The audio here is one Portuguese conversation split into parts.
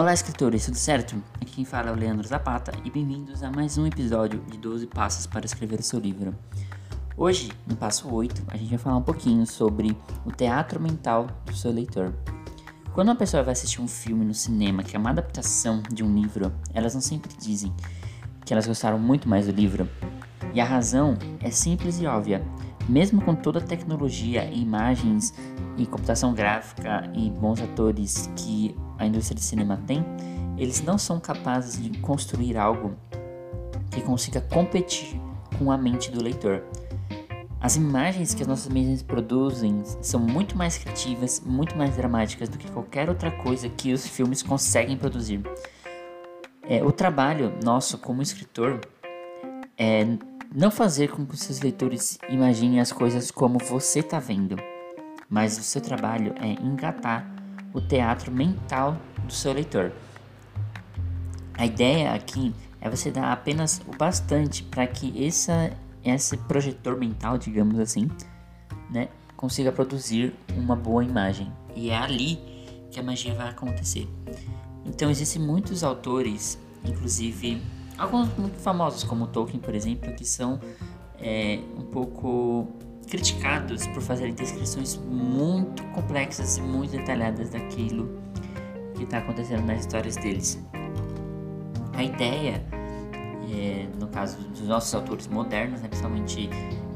Olá, escritores, tudo certo? Aqui quem fala é o Leandro Zapata e bem-vindos a mais um episódio de 12 Passos para Escrever o Seu Livro. Hoje, no passo 8, a gente vai falar um pouquinho sobre o teatro mental do seu leitor. Quando uma pessoa vai assistir um filme no cinema que é uma adaptação de um livro, elas não sempre dizem que elas gostaram muito mais do livro. E a razão é simples e óbvia. Mesmo com toda a tecnologia, imagens e computação gráfica e bons atores que a indústria de cinema tem, eles não são capazes de construir algo que consiga competir com a mente do leitor. As imagens que as nossas mentes produzem são muito mais criativas, muito mais dramáticas do que qualquer outra coisa que os filmes conseguem produzir. É, o trabalho nosso como escritor é não fazer com que os seus leitores imaginem as coisas como você está vendo, mas o seu trabalho é engatar o teatro mental do seu leitor. A ideia aqui é você dar apenas o bastante para que essa, esse projetor mental, digamos assim, né, consiga produzir uma boa imagem. E é ali que a magia vai acontecer. Então existem muitos autores, inclusive Alguns muito famosos, como Tolkien, por exemplo, que são é, um pouco criticados por fazerem descrições muito complexas e muito detalhadas daquilo que está acontecendo nas histórias deles. A ideia, é, no caso dos nossos autores modernos, né, principalmente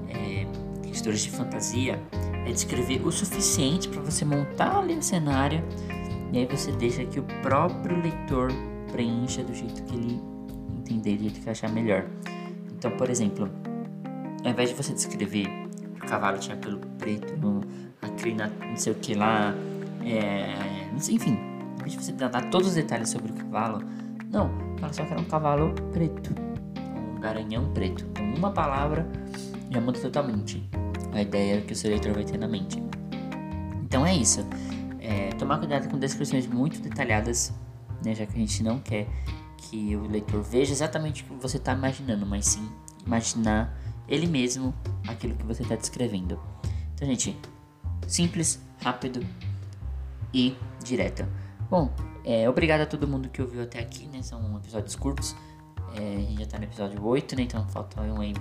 é, de fantasia, é descrever o suficiente para você montar ali o cenário e aí você deixa que o próprio leitor preencha do jeito que ele entender do jeito que achar melhor. Então, por exemplo, ao invés de você descrever cavalo tinha pelo preto, no, a crina, não sei o que lá, é, enfim, ao invés de você dar todos os detalhes sobre o cavalo, não, fala só que era um cavalo preto, um garanhão preto. Então, uma palavra já muda totalmente a ideia que o seu leitor vai ter na mente. Então é isso. É, tomar cuidado com descrições muito detalhadas, né, já que a gente não quer que o leitor veja exatamente o que você está imaginando, mas sim imaginar ele mesmo aquilo que você está descrevendo. Então, gente, simples, rápido e direto. Bom, é, obrigado a todo mundo que ouviu até aqui, né? São episódios curtos. É, a gente já tá no episódio 8, né? Então faltam aí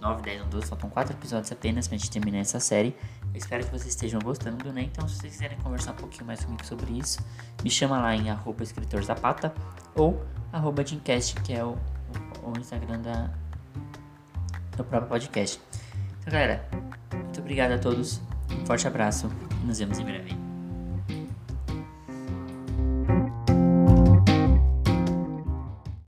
9, 10, 12, faltam 4 episódios apenas pra gente terminar essa série. Eu espero que vocês estejam gostando, né? Então, se vocês quiserem conversar um pouquinho mais comigo sobre isso, me chama lá em arroba escritor zapata ou arroba que é o, o, Instagram da, do próprio podcast. Então, galera, muito obrigado a todos, um forte abraço e nos vemos em breve.